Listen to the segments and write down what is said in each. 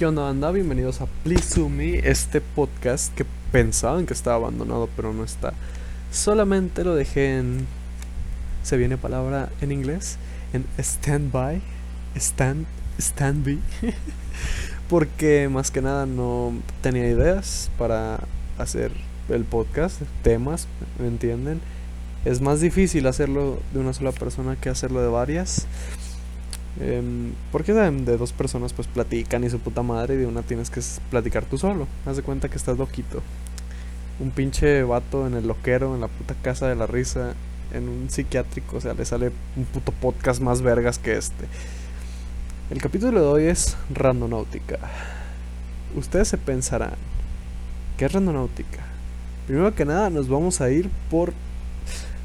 ¿Qué onda, banda? Bienvenidos a Please To Me, este podcast que pensaban que estaba abandonado, pero no está. Solamente lo dejé en. ¿Se viene palabra en inglés? En standby. Stand. Standby. Porque más que nada no tenía ideas para hacer el podcast, temas, ¿me entienden? Es más difícil hacerlo de una sola persona que hacerlo de varias. Eh, porque de, de, dos personas pues platican y su puta madre y de una tienes que platicar tú solo. Haz de cuenta que estás loquito. Un pinche vato en el loquero, en la puta casa de la risa, en un psiquiátrico, o sea, le sale un puto podcast más vergas que este. El capítulo de hoy es Randonáutica. Ustedes se pensarán, ¿qué es Randonáutica? Primero que nada nos vamos a ir por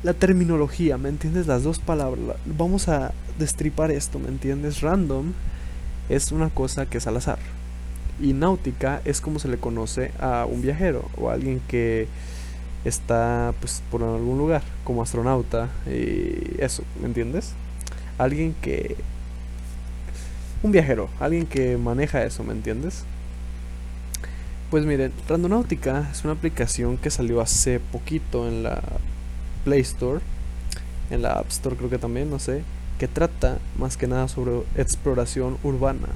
la terminología, ¿me entiendes? Las dos palabras. Vamos a destripar esto, ¿me entiendes? Random es una cosa que es al azar. Y náutica es como se le conoce a un viajero o a alguien que está pues por algún lugar, como astronauta y eso, ¿me entiendes? Alguien que un viajero, alguien que maneja eso, ¿me entiendes? Pues miren, Randonáutica es una aplicación que salió hace poquito en la Play Store, en la App Store creo que también, no sé, que trata más que nada sobre exploración urbana.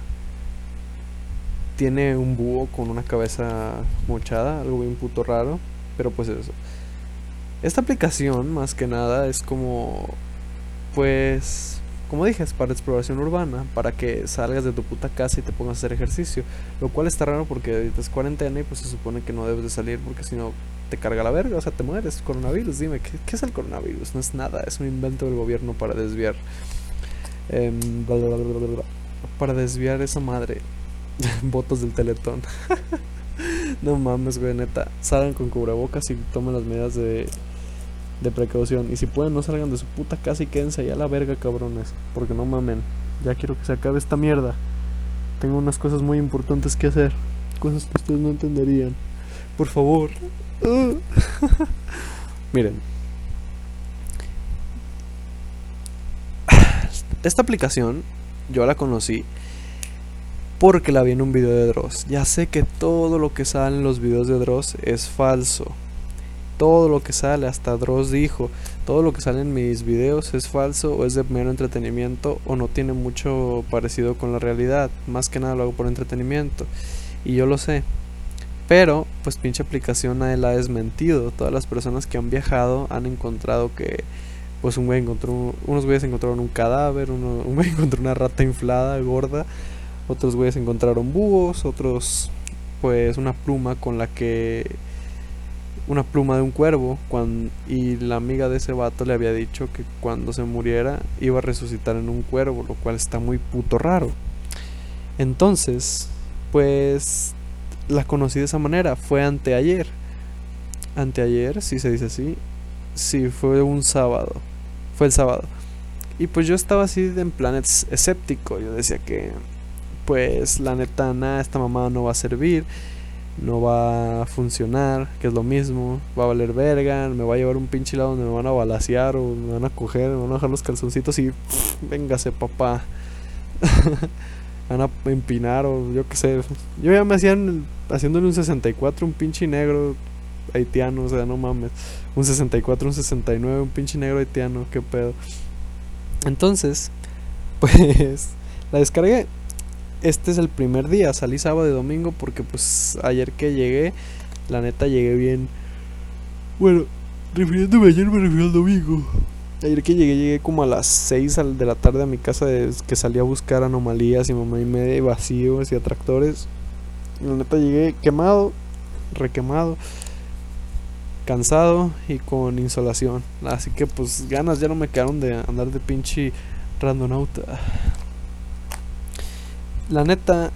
Tiene un búho con una cabeza mochada, algo bien puto raro, pero pues eso. Esta aplicación más que nada es como, pues, como dije, es para exploración urbana, para que salgas de tu puta casa y te pongas a hacer ejercicio. Lo cual está raro porque ahorita cuarentena y pues se supone que no debes de salir porque si no te carga la verga, o sea, te mueres. Coronavirus, dime, ¿qué, ¿qué, es el coronavirus? No es nada, es un invento del gobierno para desviar. Bla, para desviar esa madre. Votos del teletón. no mames, güey, neta. Salgan con cubrebocas y tomen las medidas de, de precaución. Y si pueden, no salgan de su puta casa y quédense allá a la verga, cabrones. Porque no mamen. Ya quiero que se acabe esta mierda. Tengo unas cosas muy importantes que hacer. Cosas que ustedes no entenderían. Por favor. Miren. Esta aplicación yo la conocí porque la vi en un video de Dross. Ya sé que todo lo que sale en los videos de Dross es falso. Todo lo que sale, hasta Dross dijo, todo lo que sale en mis videos es falso o es de mero entretenimiento o no tiene mucho parecido con la realidad. Más que nada lo hago por entretenimiento. Y yo lo sé. Pero, pues pinche aplicación nadie la ha desmentido. Todas las personas que han viajado han encontrado que, pues un güey encontró, unos güeyes encontraron un cadáver, uno, un güey encontró una rata inflada, gorda, otros güeyes encontraron búhos, otros, pues una pluma con la que, una pluma de un cuervo, y la amiga de ese vato le había dicho que cuando se muriera iba a resucitar en un cuervo, lo cual está muy puto raro. Entonces, pues la conocí de esa manera. Fue anteayer. Anteayer, si se dice así. Sí, fue un sábado. Fue el sábado. Y pues yo estaba así en plan escéptico. Yo decía que, pues la neta, nada, esta mamá no va a servir. No va a funcionar, que es lo mismo. Va a valer verga. Me va a llevar un pinche lado donde me van a balasear o me van a coger, me van a bajar los calzoncitos y. Pff, véngase, papá. van a empinar o yo qué sé. Yo ya me hacían haciéndole un 64, un pinche negro haitiano, o sea, no mames. Un 64, un 69, un pinche negro haitiano, qué pedo. Entonces, pues la descargué. Este es el primer día, salí sábado y domingo porque pues ayer que llegué, la neta llegué bien. Bueno, refiriéndome ayer me refiero al domingo. Ayer que llegué, llegué como a las 6 de la tarde a mi casa de que salí a buscar anomalías y mamá y media y vacíos y atractores. Y la neta llegué quemado, requemado, cansado y con insolación. Así que pues ganas ya no me quedaron de andar de pinche randonauta. La neta,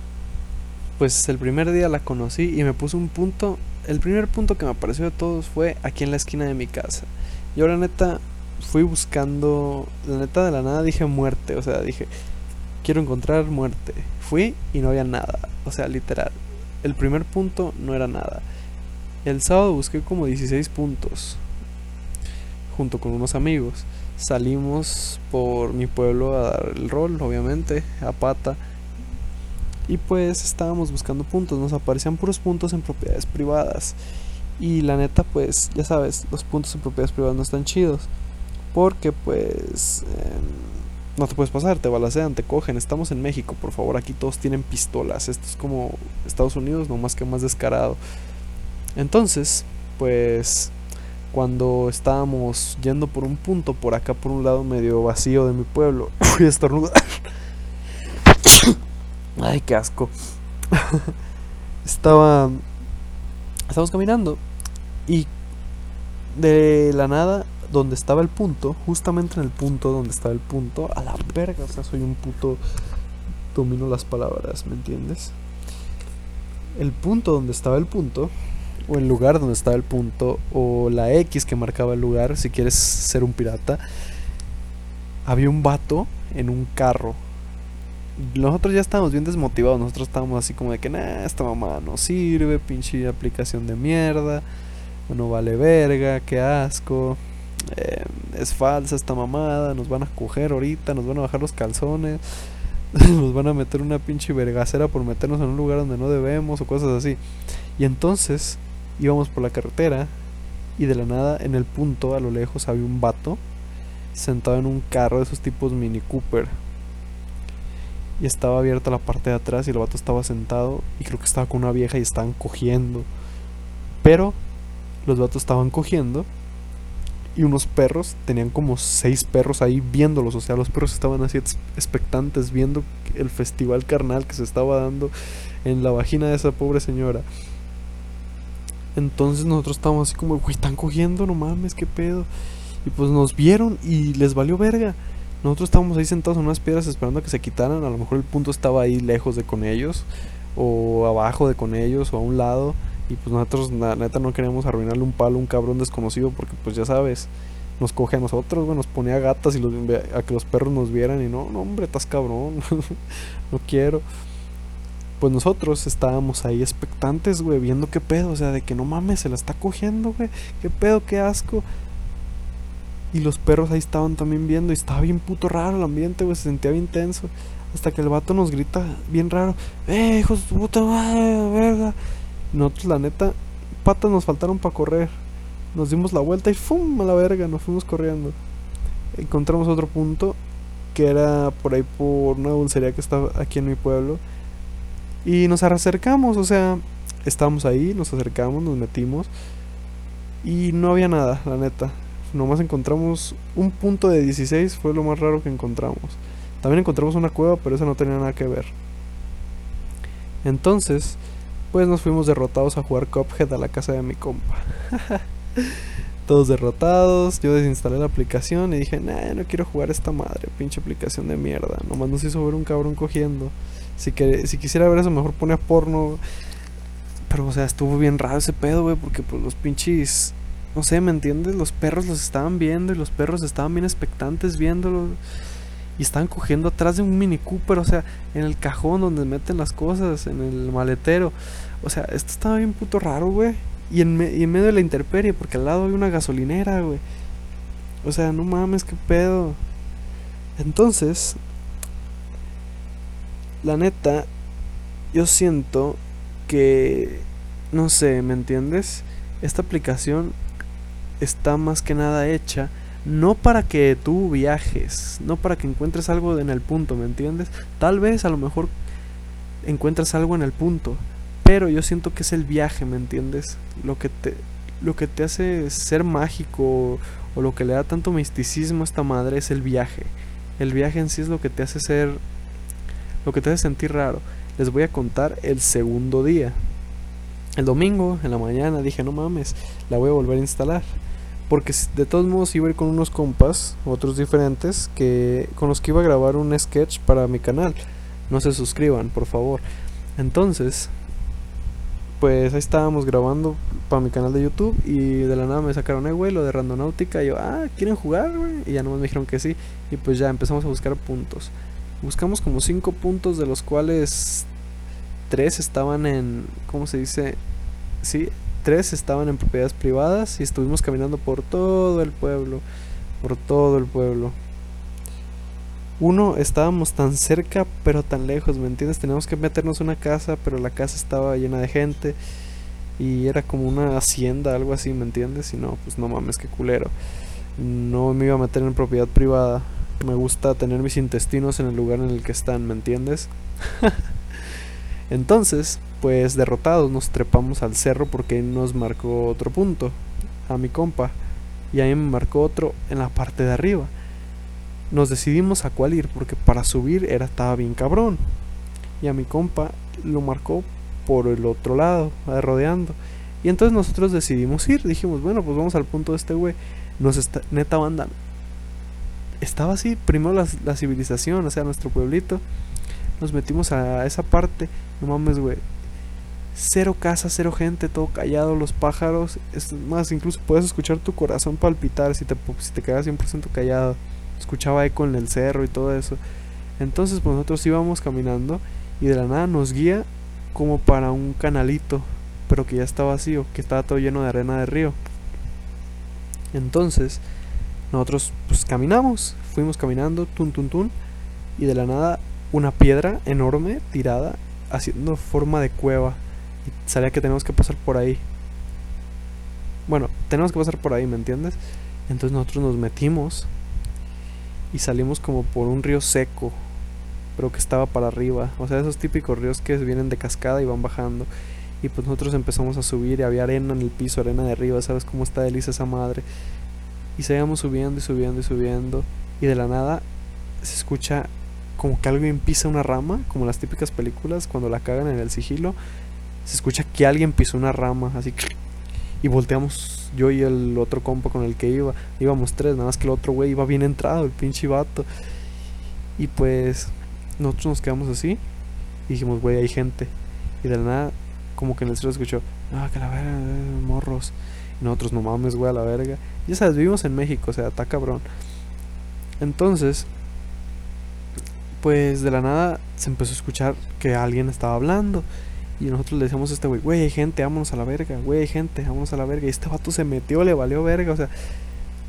pues el primer día la conocí y me puso un punto. El primer punto que me apareció de todos fue aquí en la esquina de mi casa. Yo la neta fui buscando, la neta de la nada dije muerte, o sea, dije, quiero encontrar muerte. Fui y no había nada, o sea, literal. El primer punto no era nada. El sábado busqué como 16 puntos, junto con unos amigos. Salimos por mi pueblo a dar el rol, obviamente, a pata. Y pues estábamos buscando puntos, nos aparecían puros puntos en propiedades privadas. Y la neta, pues ya sabes, los puntos en propiedades privadas no están chidos. Porque pues em, no te puedes pasar, te balacean, te cogen. Estamos en México, por favor, aquí todos tienen pistolas. Esto es como Estados Unidos, no más que más descarado. Entonces, pues cuando estábamos yendo por un punto, por acá por un lado medio vacío de mi pueblo, fui a estornudar. Ay, qué asco. Estaba. Estábamos caminando. Y de la nada, donde estaba el punto, justamente en el punto donde estaba el punto, a la verga, o sea, soy un puto. Domino las palabras, ¿me entiendes? El punto donde estaba el punto, o el lugar donde estaba el punto, o la X que marcaba el lugar, si quieres ser un pirata, había un vato en un carro nosotros ya estábamos bien desmotivados. Nosotros estábamos así como de que, nah, esta mamá no sirve, pinche aplicación de mierda. No vale verga, qué asco. Eh, es falsa esta mamada. Nos van a coger ahorita, nos van a bajar los calzones. nos van a meter una pinche vergacera por meternos en un lugar donde no debemos o cosas así. Y entonces íbamos por la carretera y de la nada en el punto a lo lejos había un vato sentado en un carro de esos tipos Mini Cooper y estaba abierta la parte de atrás y el vato estaba sentado y creo que estaba con una vieja y estaban cogiendo. Pero los vatos estaban cogiendo y unos perros, tenían como seis perros ahí viéndolos, o sea, los perros estaban así expectantes viendo el festival carnal que se estaba dando en la vagina de esa pobre señora. Entonces nosotros estábamos así como, güey, están cogiendo, no mames, qué pedo. Y pues nos vieron y les valió verga. Nosotros estábamos ahí sentados en unas piedras esperando que se quitaran. A lo mejor el punto estaba ahí lejos de con ellos, o abajo de con ellos, o a un lado. Y pues nosotros, la neta, no queríamos arruinarle un palo a un cabrón desconocido, porque pues ya sabes, nos coge a nosotros, güey, nos ponía gatas y los, a que los perros nos vieran. Y no, no, hombre, estás cabrón, no quiero. Pues nosotros estábamos ahí expectantes, güey, viendo qué pedo, o sea, de que no mames, se la está cogiendo, güey, qué pedo, qué asco. Y los perros ahí estaban también viendo. Y estaba bien puto raro el ambiente, güey. Se sentía bien tenso. Hasta que el vato nos grita bien raro. ¡Eh, hijos de puta madre, verga! Nosotros, la neta, patas nos faltaron para correr. Nos dimos la vuelta y ¡fum! a la verga, nos fuimos corriendo. Encontramos otro punto que era por ahí por una dulcería que estaba aquí en mi pueblo. Y nos acercamos, o sea, estábamos ahí, nos acercamos, nos metimos. Y no había nada, la neta nomás encontramos un punto de 16, fue lo más raro que encontramos. También encontramos una cueva, pero esa no tenía nada que ver. Entonces, pues nos fuimos derrotados a jugar Cuphead a la casa de mi compa. Todos derrotados, yo desinstalé la aplicación y dije, nah, no quiero jugar esta madre, pinche aplicación de mierda. Nomás nos hizo ver un cabrón cogiendo. Si, que, si quisiera ver eso, mejor pone a porno. Pero, o sea, estuvo bien raro ese pedo, güey, porque pues los pinches no sé, ¿me entiendes? Los perros los estaban viendo y los perros estaban bien expectantes viéndolo. Y estaban cogiendo atrás de un Mini Cooper, o sea, en el cajón donde meten las cosas, en el maletero. O sea, esto estaba bien puto raro, güey. Y en, y en medio de la intemperie, porque al lado hay una gasolinera, güey. O sea, no mames, qué pedo. Entonces, la neta, yo siento que, no sé, ¿me entiendes? Esta aplicación está más que nada hecha no para que tú viajes, no para que encuentres algo en el punto, ¿me entiendes? Tal vez a lo mejor encuentras algo en el punto, pero yo siento que es el viaje, ¿me entiendes? Lo que te lo que te hace ser mágico o lo que le da tanto misticismo a esta madre es el viaje. El viaje en sí es lo que te hace ser lo que te hace sentir raro. Les voy a contar el segundo día. El domingo en la mañana dije, "No mames, la voy a volver a instalar." Porque de todos modos iba a ir con unos compas, otros diferentes, que con los que iba a grabar un sketch para mi canal. No se suscriban, por favor. Entonces, pues ahí estábamos grabando para mi canal de YouTube y de la nada me sacaron, el güey, lo de Randonáutica. Y yo, ah, ¿quieren jugar? Y ya nomás me dijeron que sí. Y pues ya empezamos a buscar puntos. Buscamos como 5 puntos, de los cuales 3 estaban en, ¿cómo se dice? Sí, tres estaban en propiedades privadas y estuvimos caminando por todo el pueblo, por todo el pueblo. Uno, estábamos tan cerca, pero tan lejos, ¿me entiendes? Teníamos que meternos una casa, pero la casa estaba llena de gente. Y era como una hacienda, algo así, ¿me entiendes? Y no, pues no mames, qué culero. No me iba a meter en propiedad privada. Me gusta tener mis intestinos en el lugar en el que están, ¿me entiendes? Entonces, pues derrotados nos trepamos al cerro porque nos marcó otro punto, a mi compa, y ahí me marcó otro en la parte de arriba. Nos decidimos a cuál ir porque para subir era estaba bien cabrón. Y a mi compa lo marcó por el otro lado, rodeando. Y entonces nosotros decidimos ir, dijimos, bueno, pues vamos al punto de este güey. Nos está, neta banda. Estaba así, primero la, la civilización, o sea, nuestro pueblito nos metimos a esa parte. No mames, güey. Cero casa, cero gente, todo callado, los pájaros. Es más, incluso puedes escuchar tu corazón palpitar si te, si te quedas 100% callado. Escuchaba eco en el cerro y todo eso. Entonces, pues nosotros íbamos caminando y de la nada nos guía como para un canalito, pero que ya está vacío, que estaba todo lleno de arena de río. Entonces, nosotros pues caminamos, fuimos caminando, tun tun tun, y de la nada una piedra enorme tirada haciendo forma de cueva. Y sabía que tenemos que pasar por ahí. Bueno, tenemos que pasar por ahí, ¿me entiendes? Entonces nosotros nos metimos y salimos como por un río seco, pero que estaba para arriba. O sea, esos típicos ríos que vienen de cascada y van bajando. Y pues nosotros empezamos a subir y había arena en el piso, arena de arriba, ¿sabes cómo está delicia esa madre? Y seguíamos subiendo y subiendo y subiendo. Y de la nada se escucha como que alguien pisa una rama, como las típicas películas cuando la cagan en el sigilo, se escucha que alguien pisó una rama, así y volteamos yo y el otro compa con el que iba, íbamos tres, nada más que el otro güey iba bien entrado, el pinche vato. Y pues nosotros nos quedamos así y dijimos, güey, hay gente. Y de la nada, como que en el cielo escuchó, ah, que la verga, morros. Y nosotros, no mames, güey, a la verga. Ya sabes, vivimos en México, o sea, está cabrón. Entonces, pues de la nada se empezó a escuchar que alguien estaba hablando. Y nosotros le decíamos a este güey, güey, hay gente, vámonos a la verga, güey, hay gente, vámonos a la verga. Y este vato se metió, le valió verga, o sea,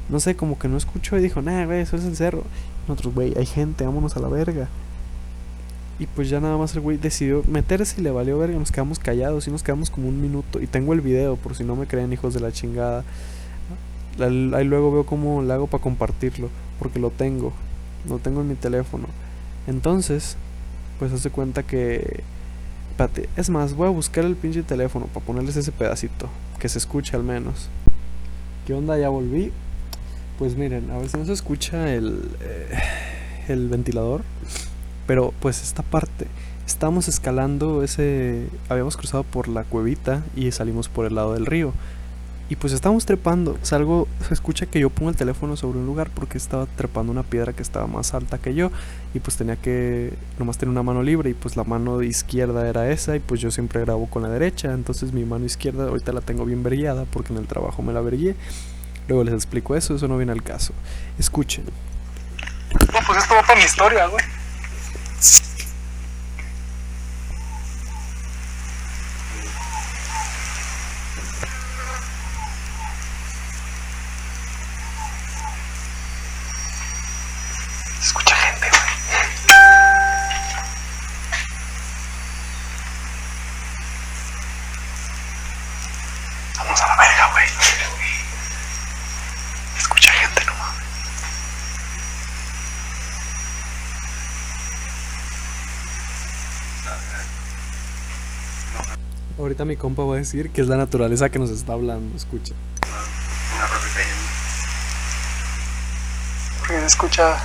no sé, como que no escuchó y dijo, nah, güey, eso es el cerro. Y nosotros, güey, hay gente, vámonos a la verga. Y pues ya nada más el güey decidió meterse y le valió verga. Nos quedamos callados y nos quedamos como un minuto. Y tengo el video, por si no me creen, hijos de la chingada. Ahí luego veo cómo le hago para compartirlo, porque lo tengo, lo tengo en mi teléfono. Entonces, pues hace cuenta que... Espérate, es más, voy a buscar el pinche teléfono para ponerles ese pedacito, que se escuche al menos. ¿Qué onda? Ya volví. Pues miren, a ver si no se escucha el, eh, el ventilador. Pero pues esta parte, estamos escalando ese... Habíamos cruzado por la cuevita y salimos por el lado del río. Y pues estábamos trepando. Salgo, se escucha que yo pongo el teléfono sobre un lugar porque estaba trepando una piedra que estaba más alta que yo. Y pues tenía que nomás tener una mano libre. Y pues la mano izquierda era esa. Y pues yo siempre grabo con la derecha. Entonces mi mano izquierda ahorita la tengo bien verguiada porque en el trabajo me la vergué. Luego les explico eso, eso no viene al caso. Escuchen. No, pues esto va para mi historia, güey. Ahorita mi compa va a decir que es la naturaleza que nos está hablando, escucha. Porque se escucha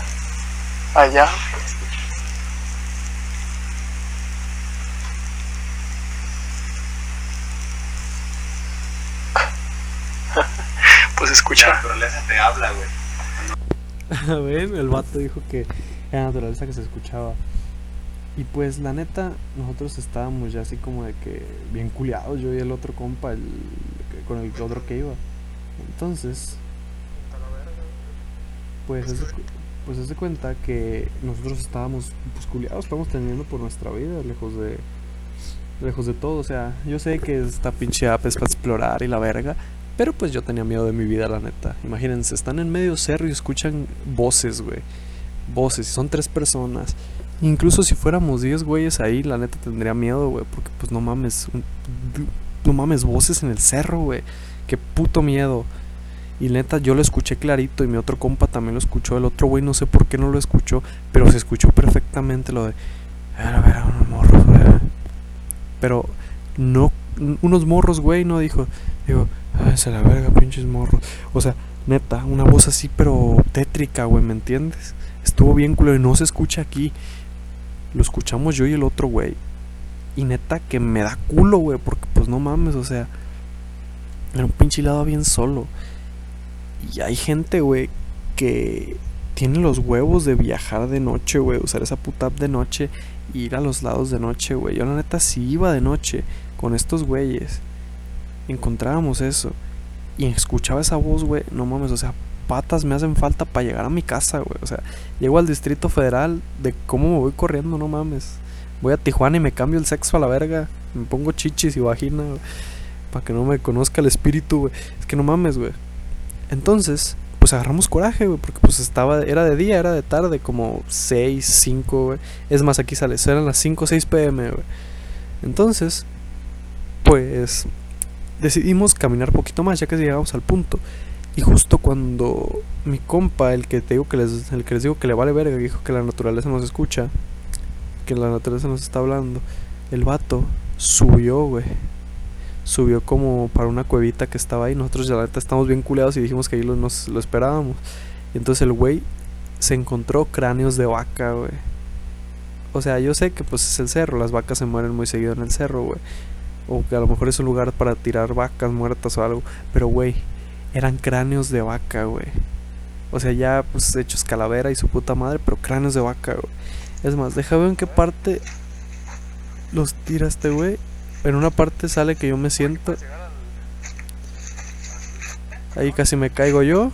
allá. pues escucha. La naturaleza te habla, güey. A ver, el vato dijo que era la naturaleza que se escuchaba. Y pues la neta, nosotros estábamos ya así como de que bien culiados, yo y el otro compa, el, con el otro que iba. Entonces, pues es, pues es cuenta que nosotros estábamos pues culiados, estábamos teniendo por nuestra vida, lejos de lejos de todo, o sea, yo sé que esta pinche app para explorar y la verga, pero pues yo tenía miedo de mi vida, la neta. Imagínense, están en medio cerro y escuchan voces, güey voces, si son tres personas, incluso si fuéramos 10 güeyes ahí, la neta tendría miedo, güey, porque pues no mames, no mames, voces en el cerro, güey, qué puto miedo. Y neta, yo lo escuché clarito y mi otro compa también lo escuchó. El otro güey no sé por qué no lo escuchó, pero se escuchó perfectamente lo de... A ver, a unos morros, güey. Pero no... Unos morros, güey, no dijo... Digo, ay, se la verga, pinches morros. O sea, neta, una voz así, pero tétrica, güey, ¿me entiendes? Estuvo bien culo y no se escucha aquí. Lo escuchamos yo y el otro, güey. Y neta que me da culo, güey, porque pues no mames, o sea... Era un pinche helado bien solo. Y hay gente, güey, que tiene los huevos de viajar de noche, güey. Usar esa puta app de noche. ir a los lados de noche, güey. Yo la neta sí iba de noche con estos güeyes. Encontrábamos eso. Y escuchaba esa voz, güey. No mames, o sea, patas me hacen falta para llegar a mi casa, güey. O sea, llego al Distrito Federal de cómo me voy corriendo, no mames. Voy a Tijuana y me cambio el sexo a la verga. Me pongo chichis y vagina, Para que no me conozca el espíritu, güey. Es que no mames, güey. Entonces, pues agarramos coraje, güey, porque pues estaba, era de día, era de tarde, como 6, 5, güey. Es más, aquí sale, eran las 5, 6 pm, güey. Entonces, pues decidimos caminar poquito más, ya que llegamos al punto. Y justo cuando mi compa, el que te digo que les, el que les digo que le vale verga, dijo que la naturaleza nos escucha, que la naturaleza nos está hablando, el vato subió, güey subió como para una cuevita que estaba ahí. Nosotros ya la neta estamos bien culeados y dijimos que ahí lo, nos, lo esperábamos. Y entonces el güey se encontró cráneos de vaca, güey. O sea, yo sé que pues es el cerro, las vacas se mueren muy seguido en el cerro, güey. O que a lo mejor es un lugar para tirar vacas muertas o algo. Pero, güey, eran cráneos de vaca, güey. O sea, ya pues hechos calavera y su puta madre, pero cráneos de vaca, güey. Es más, deja ver en qué parte los tira este güey. En una parte sale que yo me siento. Ahí casi me caigo yo.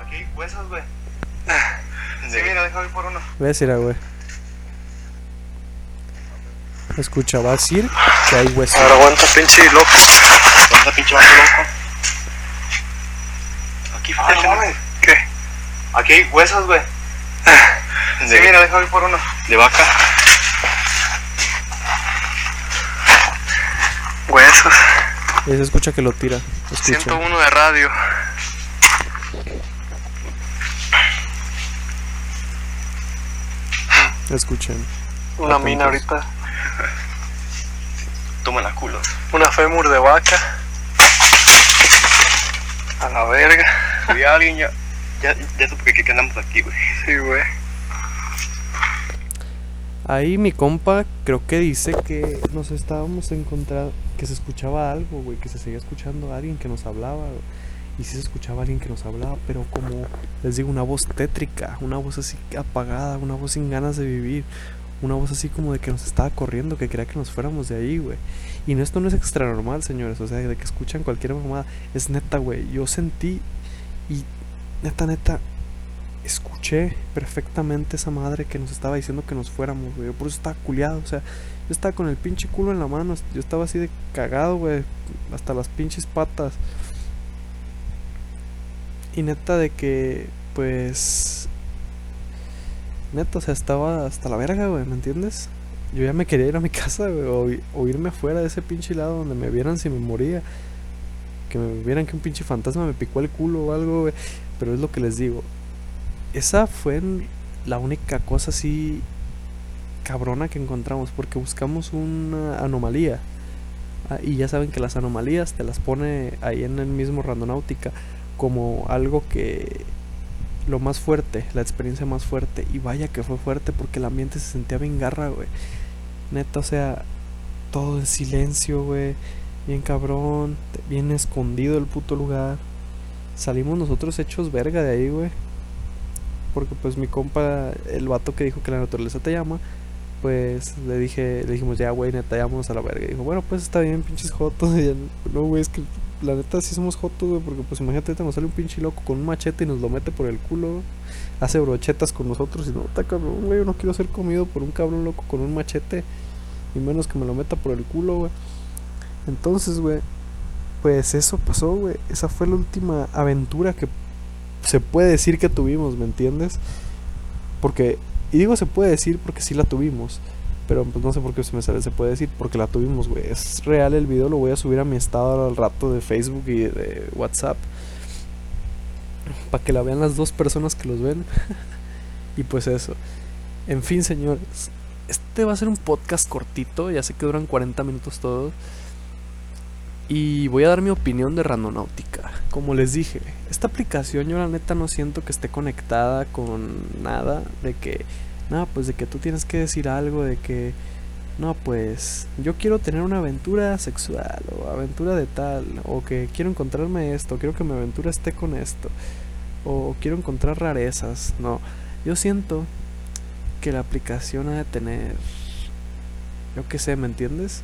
Aquí huesos, güey. Sí, mira, déjame ir por uno. ¿Ves, Ira, güey? Escucha, va a decir que hay huesos. Ahora aguanta, pinche loco. Anda pinche vato loco. Aquí, Ah, fíjate, no. ¿Qué? aquí hay huesos, güey. Sí, De, mira, déjame ir por uno. de vaca. Huesos. Y se escucha que lo tira. Escucha. 101 de radio. Escuchen. Una Atentos. mina ahorita. Toma la culo. Una fémur de vaca. A la verga. Vi a alguien ya. Ya, ya supe que, que andamos aquí, güey. Sí, güey. Ahí mi compa creo que dice que nos estábamos encontrando, que se escuchaba algo, güey, que se seguía escuchando a alguien que nos hablaba. Y sí se escuchaba a alguien que nos hablaba, pero como les digo, una voz tétrica, una voz así apagada, una voz sin ganas de vivir, una voz así como de que nos estaba corriendo, que quería que nos fuéramos de ahí, güey. Y no, esto no es extra normal, señores, o sea, de que escuchan cualquier mamada, es neta, güey. Yo sentí y neta, neta, escuché perfectamente esa madre que nos estaba diciendo que nos fuéramos, güey. Por eso estaba culiado, o sea, yo estaba con el pinche culo en la mano, yo estaba así de cagado, güey, hasta las pinches patas. Y neta de que, pues, neta, o sea, estaba hasta la verga, güey, ¿me entiendes? Yo ya me quería ir a mi casa, güey, o, irme afuera de ese pinche lado donde me vieran si me moría. Que me vieran que un pinche fantasma me picó el culo o algo, güey. Pero es lo que les digo. Esa fue la única cosa así cabrona que encontramos porque buscamos una anomalía. Ah, y ya saben que las anomalías te las pone ahí en el mismo Randonáutica como algo que lo más fuerte, la experiencia más fuerte. Y vaya que fue fuerte porque el ambiente se sentía bien garra, güey. Neta, o sea, todo en silencio, güey. Bien cabrón, bien escondido el puto lugar. Salimos nosotros hechos verga de ahí, güey. Porque pues mi compa, el vato que dijo que la naturaleza te llama, pues le dije, le dijimos, ya güey, neta, llámonos a la verga. Y dijo, bueno, pues está bien, pinches jotos. Y ya, no, güey, es que la neta sí somos jotos, güey, porque pues imagínate, ahorita nos sale un pinche loco con un machete y nos lo mete por el culo. Hace brochetas con nosotros y no, está cabrón, güey, yo no quiero ser comido por un cabrón loco con un machete. Y menos que me lo meta por el culo, güey. Entonces, güey, pues eso pasó, güey. Esa fue la última aventura que se puede decir que tuvimos, ¿me entiendes? Porque, y digo se puede decir porque sí la tuvimos. Pero pues no sé por qué se puede decir porque la tuvimos, güey. Es real el video, lo voy a subir a mi estado al rato de Facebook y de WhatsApp. Para que la vean las dos personas que los ven. y pues eso. En fin, señores. Este va a ser un podcast cortito, ya sé que duran 40 minutos todos. Y voy a dar mi opinión de Randonáutica. Como les dije, esta aplicación yo la neta no siento que esté conectada con nada. De que, no, pues de que tú tienes que decir algo, de que, no, pues yo quiero tener una aventura sexual o aventura de tal. O que quiero encontrarme esto, quiero que mi aventura esté con esto. O quiero encontrar rarezas. No, yo siento que la aplicación ha de tener, yo qué sé, ¿me entiendes?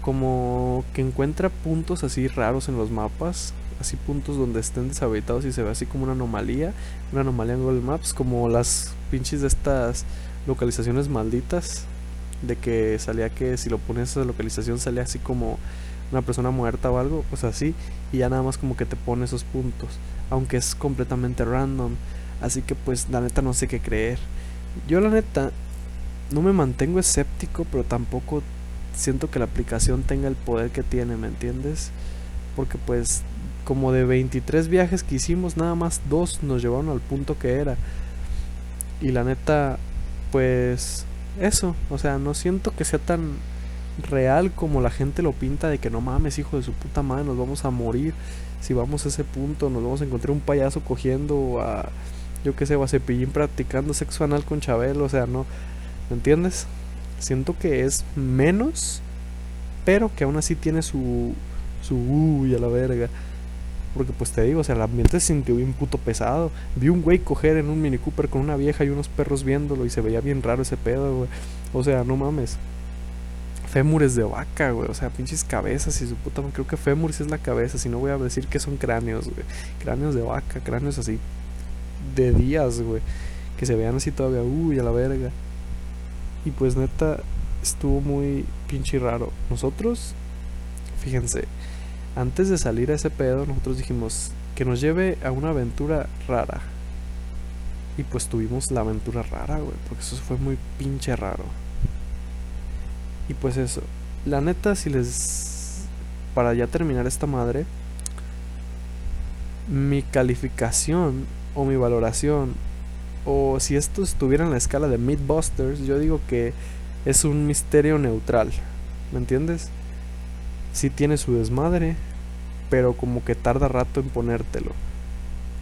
como que encuentra puntos así raros en los mapas, así puntos donde estén deshabitados y se ve así como una anomalía, una anomalía en Google Maps, como las pinches de estas localizaciones malditas, de que salía que si lo pones esa localización salía así como una persona muerta o algo, pues así, y ya nada más como que te pone esos puntos, aunque es completamente random, así que pues la neta no sé qué creer. Yo la neta no me mantengo escéptico, pero tampoco siento que la aplicación tenga el poder que tiene, ¿me entiendes? Porque pues como de 23 viajes que hicimos, nada más dos nos llevaron al punto que era. Y la neta, pues eso, o sea, no siento que sea tan real como la gente lo pinta de que no mames, hijo de su puta madre, nos vamos a morir. Si vamos a ese punto, nos vamos a encontrar un payaso cogiendo a, yo qué sé, o a Cepillín practicando sexo anal con Chabelo, o sea, no, ¿me entiendes? Siento que es menos, pero que aún así tiene su. su. uy a la verga. Porque pues te digo, o sea, el ambiente se sintió bien puto pesado. Vi un güey coger en un Mini Cooper con una vieja y unos perros viéndolo y se veía bien raro ese pedo, güey. O sea, no mames. Fémures de vaca, güey. O sea, pinches cabezas y su puta. Creo que fémures es la cabeza. Si no voy a decir que son cráneos, güey. Cráneos de vaca, cráneos así. De días, güey. Que se vean así todavía. Uy, a la verga. Y pues neta, estuvo muy pinche raro. Nosotros, fíjense, antes de salir a ese pedo, nosotros dijimos que nos lleve a una aventura rara. Y pues tuvimos la aventura rara, güey, porque eso fue muy pinche raro. Y pues eso, la neta, si les... Para ya terminar esta madre, mi calificación o mi valoración o si esto estuviera en la escala de Mythbusters, yo digo que es un misterio neutral. ¿Me entiendes? Sí tiene su desmadre, pero como que tarda rato en ponértelo.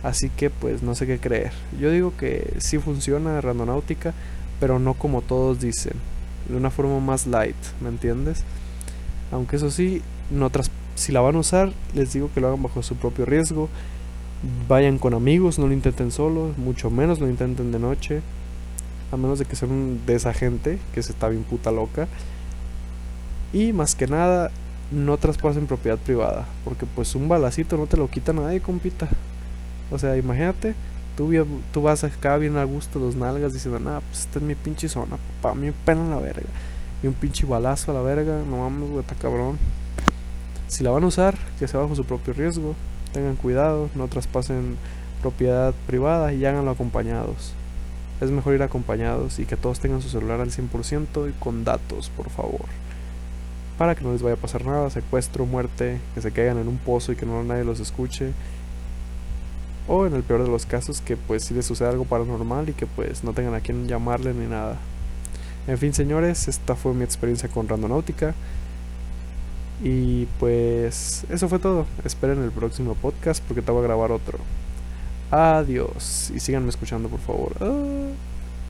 Así que pues no sé qué creer. Yo digo que sí funciona Randonáutica, pero no como todos dicen. De una forma más light, ¿me entiendes? Aunque eso sí, no si la van a usar, les digo que lo hagan bajo su propio riesgo Vayan con amigos, no lo intenten solo, mucho menos lo intenten de noche. A menos de que sean de esa gente que se está bien puta loca. Y más que nada, no traspasen propiedad privada. Porque pues un balacito no te lo quita nadie, compita. O sea, imagínate, tú, tú vas acá bien a gusto, los nalgas, diciendo, nah, pues esta es mi pinche zona, papá, mi pena en la verga. Y un pinche balazo a la verga, no mames, güey, está cabrón. Si la van a usar, que sea bajo su propio riesgo tengan cuidado, no traspasen propiedad privada y háganlo acompañados. Es mejor ir acompañados y que todos tengan su celular al 100% y con datos, por favor. Para que no les vaya a pasar nada, secuestro, muerte, que se caigan en un pozo y que no nadie los escuche. O en el peor de los casos, que pues si les sucede algo paranormal y que pues no tengan a quien llamarle ni nada. En fin, señores, esta fue mi experiencia con Randonáutica. Y pues eso fue todo. Esperen el próximo podcast porque te voy a grabar otro. Adiós. Y síganme escuchando por favor. Ah.